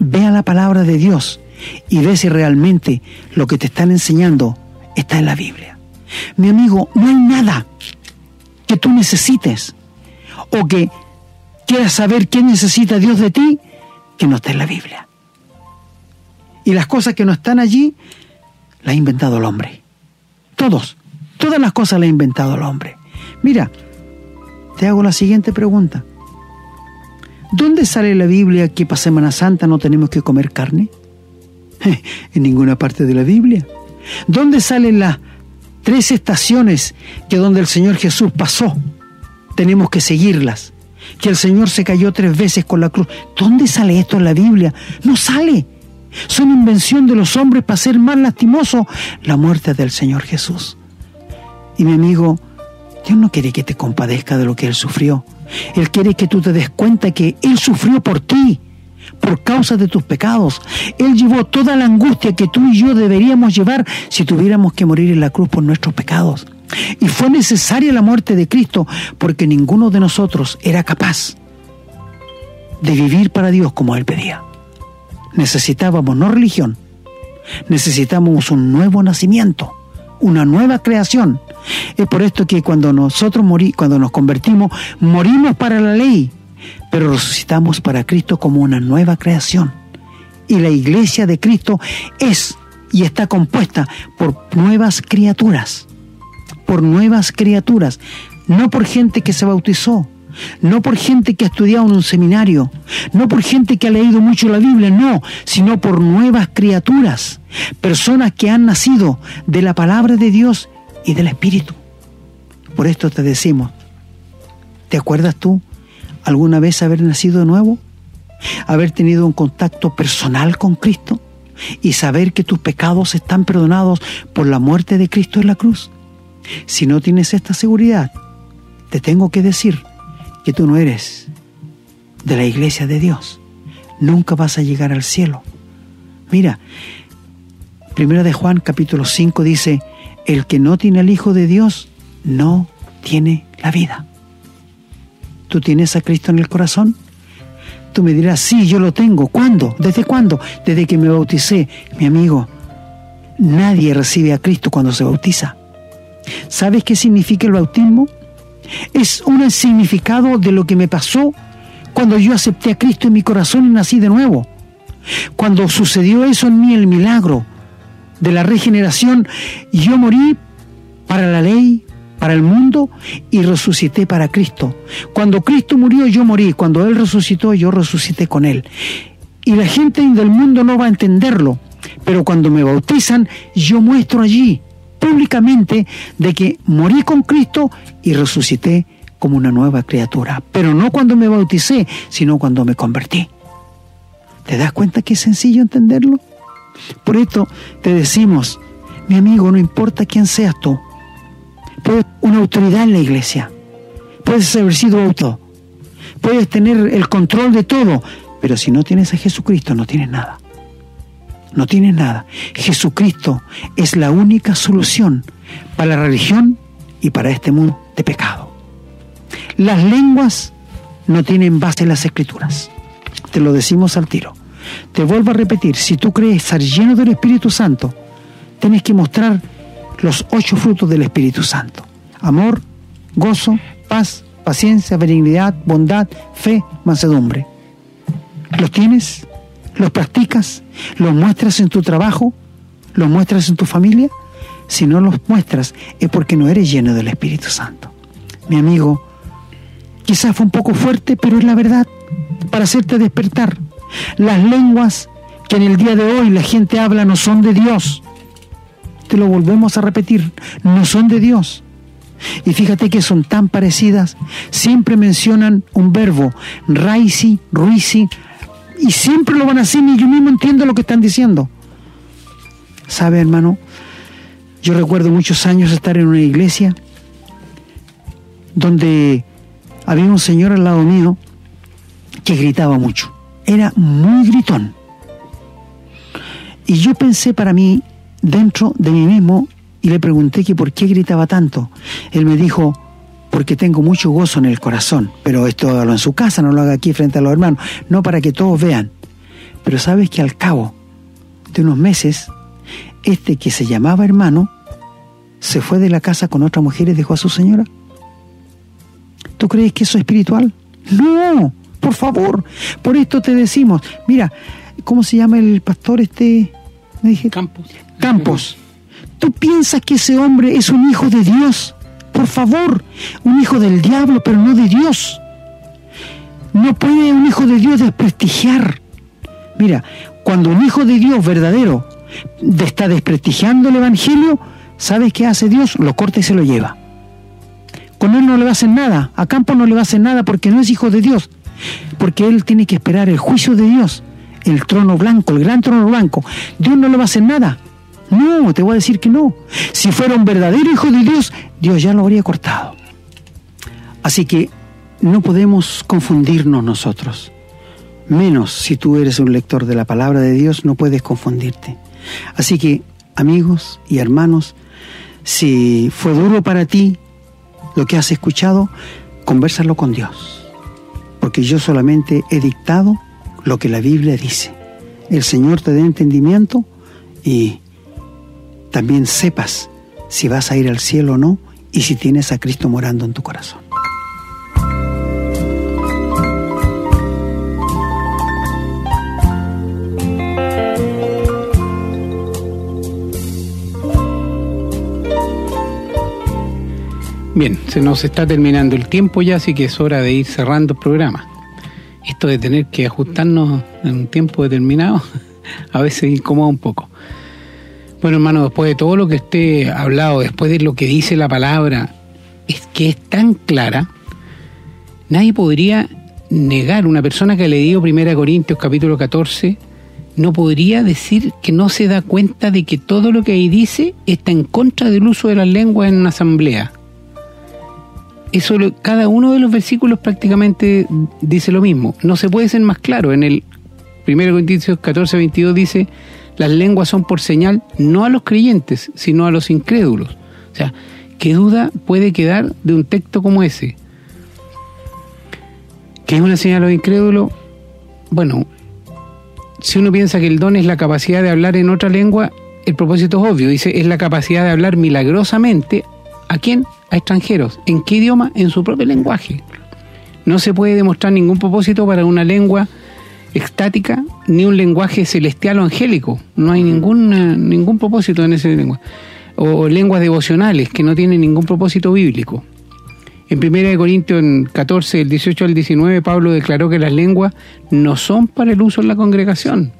Vea la palabra de Dios y ve si realmente lo que te están enseñando está en la Biblia. Mi amigo, no hay nada que tú necesites o que quieras saber qué necesita Dios de ti que no esté en la Biblia. Y las cosas que no están allí, las ha inventado el hombre. Todos, todas las cosas las ha inventado el hombre. Mira, te hago la siguiente pregunta. ¿Dónde sale la Biblia que para Semana Santa no tenemos que comer carne? (laughs) en ninguna parte de la Biblia. ¿Dónde salen las tres estaciones que donde el Señor Jesús pasó? Tenemos que seguirlas. Que el Señor se cayó tres veces con la cruz. ¿Dónde sale esto en la Biblia? No sale. Son invención de los hombres para hacer más lastimoso la muerte del Señor Jesús. Y mi amigo, Dios no quiere que te compadezca de lo que Él sufrió. Él quiere que tú te des cuenta que Él sufrió por ti por causa de tus pecados. Él llevó toda la angustia que tú y yo deberíamos llevar si tuviéramos que morir en la cruz por nuestros pecados. Y fue necesaria la muerte de Cristo porque ninguno de nosotros era capaz de vivir para Dios como Él pedía. Necesitábamos no religión, necesitábamos un nuevo nacimiento, una nueva creación. Es por esto que cuando nosotros morí, cuando nos convertimos, morimos para la ley, pero resucitamos para Cristo como una nueva creación. Y la iglesia de Cristo es y está compuesta por nuevas criaturas, por nuevas criaturas, no por gente que se bautizó, no por gente que ha estudiado en un seminario, no por gente que ha leído mucho la Biblia, no, sino por nuevas criaturas, personas que han nacido de la palabra de Dios y del Espíritu. Por esto te decimos, ¿te acuerdas tú alguna vez haber nacido de nuevo? ¿Haber tenido un contacto personal con Cristo? ¿Y saber que tus pecados están perdonados por la muerte de Cristo en la cruz? Si no tienes esta seguridad, te tengo que decir que tú no eres de la iglesia de Dios. Nunca vas a llegar al cielo. Mira, Primera de Juan capítulo 5 dice, el que no tiene al Hijo de Dios no tiene la vida. ¿Tú tienes a Cristo en el corazón? Tú me dirás, sí, yo lo tengo. ¿Cuándo? ¿Desde cuándo? Desde que me bauticé. Mi amigo, nadie recibe a Cristo cuando se bautiza. ¿Sabes qué significa el bautismo? Es un significado de lo que me pasó cuando yo acepté a Cristo en mi corazón y nací de nuevo. Cuando sucedió eso en mí, el milagro de la regeneración, yo morí para la ley, para el mundo y resucité para Cristo. Cuando Cristo murió, yo morí. Cuando Él resucitó, yo resucité con Él. Y la gente del mundo no va a entenderlo. Pero cuando me bautizan, yo muestro allí públicamente de que morí con Cristo y resucité como una nueva criatura. Pero no cuando me bauticé, sino cuando me convertí. ¿Te das cuenta que es sencillo entenderlo? Por esto te decimos, mi amigo, no importa quién seas tú, puedes una autoridad en la iglesia, puedes haber sido auto, puedes tener el control de todo, pero si no tienes a Jesucristo no tienes nada. No tienes nada. Jesucristo es la única solución para la religión y para este mundo de pecado. Las lenguas no tienen base en las escrituras. Te lo decimos al tiro. Te vuelvo a repetir, si tú crees estar lleno del Espíritu Santo, tienes que mostrar los ocho frutos del Espíritu Santo. Amor, gozo, paz, paciencia, benignidad, bondad, fe, mansedumbre. ¿Los tienes? ¿Los practicas? ¿Los muestras en tu trabajo? ¿Los muestras en tu familia? Si no los muestras es porque no eres lleno del Espíritu Santo. Mi amigo, quizás fue un poco fuerte, pero es la verdad para hacerte despertar. Las lenguas que en el día de hoy la gente habla no son de Dios. Te lo volvemos a repetir, no son de Dios. Y fíjate que son tan parecidas, siempre mencionan un verbo, raisi, ruisi, y siempre lo van a decir, y yo mismo entiendo lo que están diciendo. ¿Sabe, hermano? Yo recuerdo muchos años estar en una iglesia donde había un señor al lado mío que gritaba mucho. Era muy gritón. Y yo pensé para mí, dentro de mí mismo, y le pregunté que por qué gritaba tanto. Él me dijo, porque tengo mucho gozo en el corazón, pero esto hágalo en su casa, no lo haga aquí frente a los hermanos, no para que todos vean. Pero sabes que al cabo de unos meses, este que se llamaba hermano, se fue de la casa con otra mujer y dejó a su señora. ¿Tú crees que eso es espiritual? No, por favor. Por esto te decimos, mira, ¿cómo se llama el pastor este? Me dije, Campos. Campos. ¿Tú piensas que ese hombre es un hijo de Dios? Por favor, un hijo del diablo, pero no de Dios. No puede un hijo de Dios desprestigiar. Mira, cuando un hijo de Dios verdadero está desprestigiando el Evangelio, ¿sabes qué hace Dios? Lo corta y se lo lleva. Con él no le va a hacer nada, a Campo no le va a hacer nada porque no es hijo de Dios, porque él tiene que esperar el juicio de Dios, el trono blanco, el gran trono blanco. Dios no le va a hacer nada. No, te voy a decir que no. Si fuera un verdadero hijo de Dios, Dios ya lo habría cortado. Así que no podemos confundirnos nosotros. Menos si tú eres un lector de la palabra de Dios, no puedes confundirte. Así que, amigos y hermanos, si fue duro para ti lo que has escuchado, conversalo con Dios. Porque yo solamente he dictado lo que la Biblia dice. El Señor te dé entendimiento y también sepas si vas a ir al cielo o no y si tienes a Cristo morando en tu corazón. Bien, se nos está terminando el tiempo ya, así que es hora de ir cerrando el programa. De tener que ajustarnos en un tiempo determinado (laughs) a veces incomoda un poco. Bueno, hermano, después de todo lo que esté hablado, después de lo que dice la palabra, es que es tan clara, nadie podría negar, una persona que ha leído 1 Corintios capítulo 14, no podría decir que no se da cuenta de que todo lo que ahí dice está en contra del uso de las lenguas en una asamblea eso cada uno de los versículos prácticamente dice lo mismo. No se puede ser más claro. En el 1 Corintios 14, 22 dice, las lenguas son por señal no a los creyentes, sino a los incrédulos. O sea, ¿qué duda puede quedar de un texto como ese? ¿Qué es una señal a los incrédulos? Bueno, si uno piensa que el don es la capacidad de hablar en otra lengua, el propósito es obvio. Dice, es la capacidad de hablar milagrosamente. ¿A quién? A extranjeros. ¿En qué idioma? En su propio lenguaje. No se puede demostrar ningún propósito para una lengua estática ni un lenguaje celestial o angélico. No hay ningún, ningún propósito en ese lenguaje. O lenguas devocionales que no tienen ningún propósito bíblico. En 1 Corintios 14, el 18 al 19, Pablo declaró que las lenguas no son para el uso en la congregación.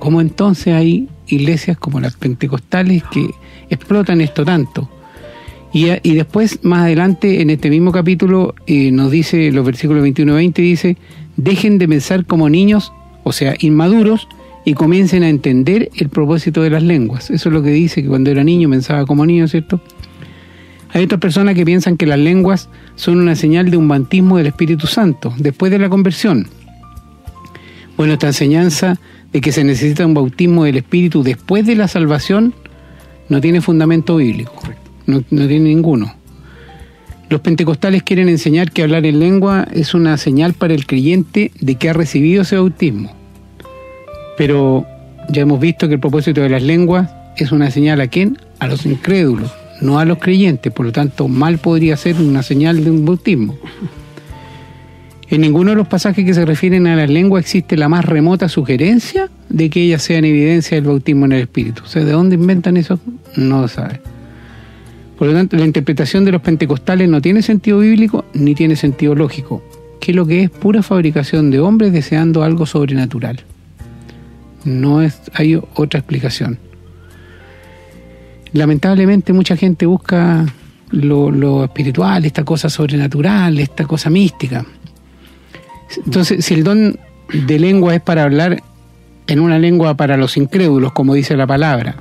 ¿Cómo entonces hay iglesias como las pentecostales que explotan esto tanto? Y, y después, más adelante, en este mismo capítulo, eh, nos dice, los versículos 21 y 20, dice, dejen de pensar como niños, o sea, inmaduros, y comiencen a entender el propósito de las lenguas. Eso es lo que dice, que cuando era niño pensaba como niño, ¿cierto? Hay otras personas que piensan que las lenguas son una señal de un bautismo del Espíritu Santo después de la conversión. Bueno, esta enseñanza de que se necesita un bautismo del Espíritu después de la salvación no tiene fundamento bíblico, no, tiene ninguno. Los pentecostales quieren enseñar que hablar en lengua es una señal para el creyente de que ha recibido ese bautismo. Pero ya hemos visto que el propósito de las lenguas es una señal a quién? A los incrédulos no a los creyentes, por lo tanto mal podría ser una señal de un bautismo. En ninguno de los pasajes que se refieren a la lengua existe la más remota sugerencia de que ellas sean evidencia del bautismo en el Espíritu. O sea, ¿de dónde inventan eso? No lo sabe. Por lo tanto, la interpretación de los pentecostales no tiene sentido bíblico ni tiene sentido lógico, que lo que es pura fabricación de hombres deseando algo sobrenatural. No es, hay otra explicación lamentablemente mucha gente busca lo, espiritual, esta cosa sobrenatural, esta cosa mística. Entonces, si el don de lengua es para hablar en una lengua para los incrédulos, como dice la palabra,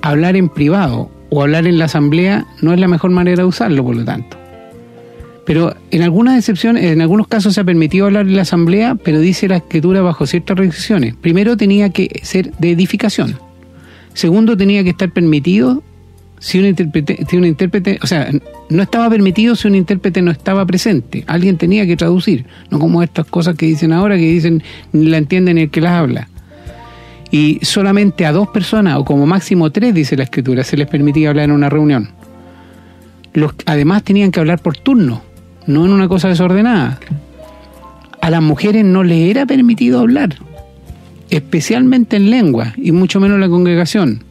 hablar en privado o hablar en la asamblea no es la mejor manera de usarlo, por lo tanto. Pero en algunas excepciones, en algunos casos se ha permitido hablar en la asamblea, pero dice la escritura bajo ciertas restricciones. Primero tenía que ser de edificación. Segundo, tenía que estar permitido si un intérprete, si un intérprete, o sea, no estaba permitido si un intérprete no estaba presente. Alguien tenía que traducir, no como estas cosas que dicen ahora que dicen la entienden el que las habla. Y solamente a dos personas, o como máximo tres, dice la escritura, se les permitía hablar en una reunión. Los, además tenían que hablar por turno, no en una cosa desordenada. A las mujeres no les era permitido hablar especialmente en lengua y mucho menos en la congregación.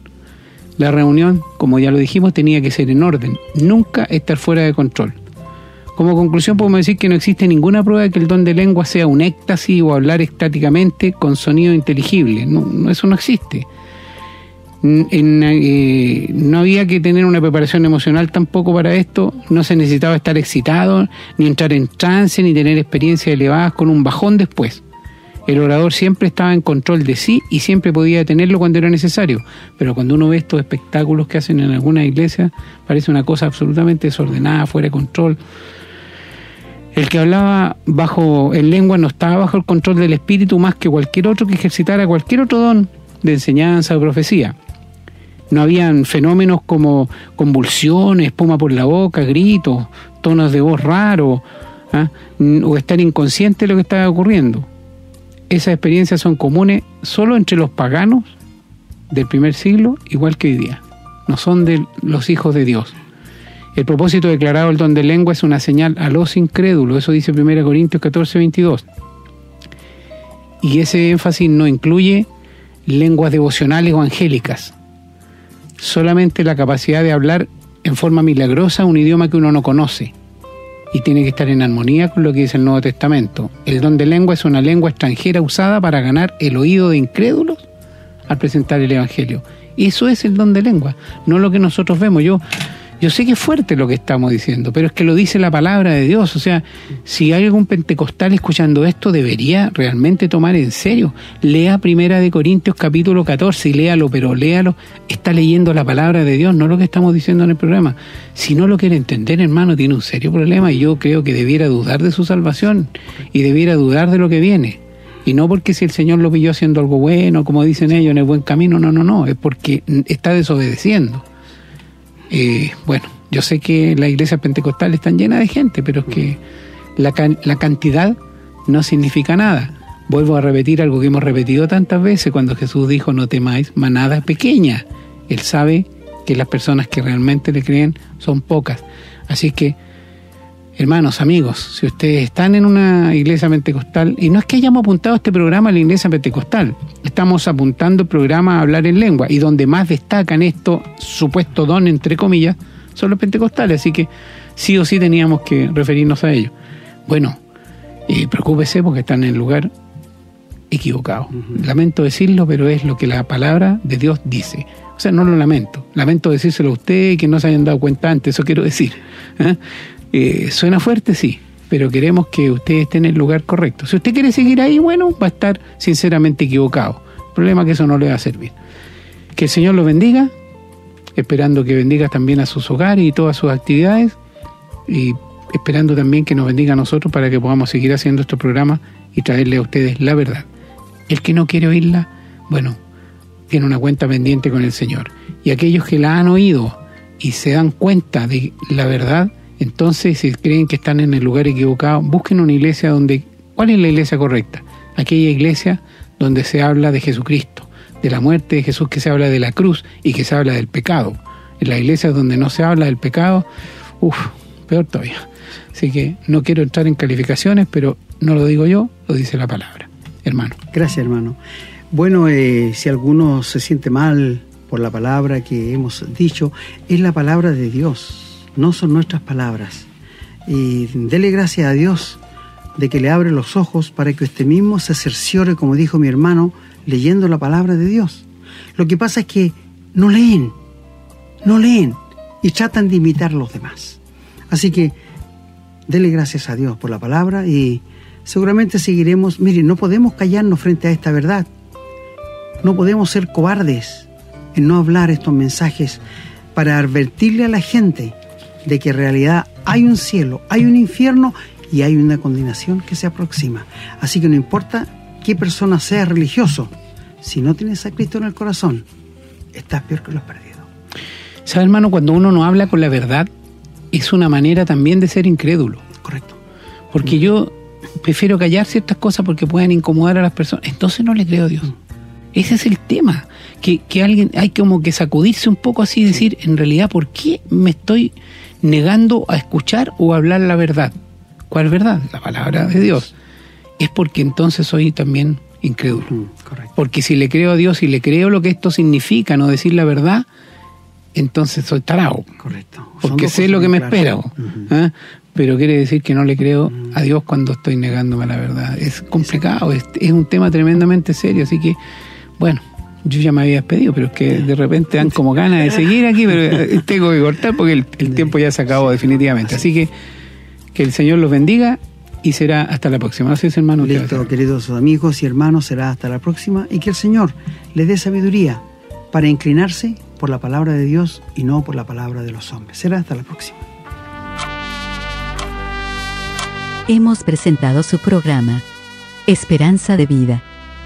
La reunión, como ya lo dijimos, tenía que ser en orden, nunca estar fuera de control. Como conclusión podemos decir que no existe ninguna prueba de que el don de lengua sea un éxtasis o hablar estáticamente con sonido inteligible. No, eso no existe. Eh, no había que tener una preparación emocional tampoco para esto, no se necesitaba estar excitado, ni entrar en trance, ni tener experiencias elevadas con un bajón después. El orador siempre estaba en control de sí y siempre podía tenerlo cuando era necesario. Pero cuando uno ve estos espectáculos que hacen en alguna iglesia, parece una cosa absolutamente desordenada, fuera de control. El que hablaba bajo en lengua no estaba bajo el control del espíritu más que cualquier otro que ejercitara cualquier otro don de enseñanza o profecía. No habían fenómenos como convulsiones, espuma por la boca, gritos, tonos de voz raros, ¿ah? o estar inconsciente de lo que estaba ocurriendo esas experiencias son comunes solo entre los paganos del primer siglo, igual que hoy día. No son de los hijos de Dios. El propósito declarado del don de lengua es una señal a los incrédulos, eso dice 1 Corintios 14, 22. Y ese énfasis no incluye lenguas devocionales o angélicas, solamente la capacidad de hablar en forma milagrosa un idioma que uno no conoce y tiene que estar en armonía con lo que dice el Nuevo Testamento. El don de lengua es una lengua extranjera usada para ganar el oído de incrédulos al presentar el Evangelio. Eso es el don de lengua, no lo que nosotros vemos. Yo yo sé que es fuerte lo que estamos diciendo, pero es que lo dice la palabra de Dios. O sea, si hay algún pentecostal escuchando esto, debería realmente tomar en serio. Lea Primera de Corintios capítulo 14 y léalo, pero léalo. Está leyendo la palabra de Dios, no lo que estamos diciendo en el programa. Si no lo quiere entender, hermano, tiene un serio problema y yo creo que debiera dudar de su salvación y debiera dudar de lo que viene. Y no porque si el Señor lo pilló haciendo algo bueno, como dicen ellos, en el buen camino, no, no, no, es porque está desobedeciendo. Eh, bueno, yo sé que las iglesias pentecostales están llenas de gente, pero es que la, cantidad no significa nada. Vuelvo a repetir algo que hemos repetido tantas veces cuando Jesús dijo no temáis manada pequeña. Él sabe que las personas que realmente le creen son pocas. Así que, hermanos, amigos, si ustedes están en una iglesia pentecostal, y no es que hayamos apuntado este programa a la iglesia pentecostal, estamos apuntando el programa a hablar en lengua, y donde más destacan esto supuesto don, entre comillas, son los pentecostales, así que sí o sí teníamos que referirnos a ellos. Bueno, eh, preocúpese porque están en el lugar equivocado. Lamento decirlo, pero es lo que la palabra de Dios dice. O sea, no lo lamento. Lamento decírselo a usted que no se hayan dado cuenta antes, eso quiero decir. ¿eh? Eh, suena fuerte, sí, pero queremos que usted esté en el lugar correcto. Si usted quiere seguir ahí, bueno, va a estar sinceramente equivocado. El problema es que eso no le va a servir. Que el Señor lo bendiga, esperando que bendiga también a sus hogares y todas sus actividades, y esperando también que nos bendiga a nosotros para que podamos seguir haciendo este programa y traerle a ustedes la verdad. El que no quiere oírla, bueno, tiene una cuenta pendiente con el Señor. Y aquellos que la han oído y se dan cuenta de la verdad, entonces si creen que están en el lugar equivocado, busquen una iglesia donde... ¿Cuál es la iglesia correcta? Aquella iglesia donde se habla de Jesucristo, de la muerte de Jesús, que se habla de la cruz y que se habla del pecado. En la iglesia donde no se habla del pecado, uff, peor todavía. Así que no quiero entrar en calificaciones, pero no lo digo yo, lo dice la palabra. Hermano. Gracias, hermano. Bueno, eh, si alguno se siente mal por la palabra que hemos dicho, es la palabra de Dios, no son nuestras palabras. Y dele gracias a Dios de que le abre los ojos para que usted mismo se cerciore, como dijo mi hermano, leyendo la palabra de Dios. Lo que pasa es que no leen, no leen y tratan de imitar a los demás. Así que dele gracias a Dios por la palabra y seguramente seguiremos. Miren, no podemos callarnos frente a esta verdad. No podemos ser cobardes en no hablar estos mensajes para advertirle a la gente de que en realidad hay un cielo, hay un infierno y hay una condenación que se aproxima. Así que no importa qué persona sea religioso, si no tienes a Cristo en el corazón, estás peor que los perdidos. ¿Sabe, hermano? Cuando uno no habla con la verdad, es una manera también de ser incrédulo. Correcto. Porque yo prefiero callar ciertas cosas porque pueden incomodar a las personas. Entonces no le creo a Dios. Ese es el tema. Que, que alguien hay como que sacudirse un poco así y decir, en realidad, ¿por qué me estoy negando a escuchar o hablar la verdad? ¿Cuál verdad? La palabra de Dios. Es porque entonces soy también incrédulo. correcto. Porque si le creo a Dios y le creo lo que esto significa, no decir la verdad, entonces soy tarao. Correcto. Porque sé lo que me espera. ¿ah? Pero quiere decir que no le creo a Dios cuando estoy negándome la verdad. Es complicado, es, es un tema tremendamente serio. Así que, bueno, yo ya me había despedido, pero es que de repente dan como ganas de seguir aquí, pero eh, tengo que cortar porque el, el tiempo ya se acabó definitivamente. Así que que el Señor los bendiga y será hasta la próxima. Así es, hermano. ¿qué va a Listo, queridos amigos y hermanos, será hasta la próxima y que el Señor les dé sabiduría para inclinarse por la palabra de Dios y no por la palabra de los hombres. Será hasta la próxima. Hemos presentado su programa, Esperanza de Vida,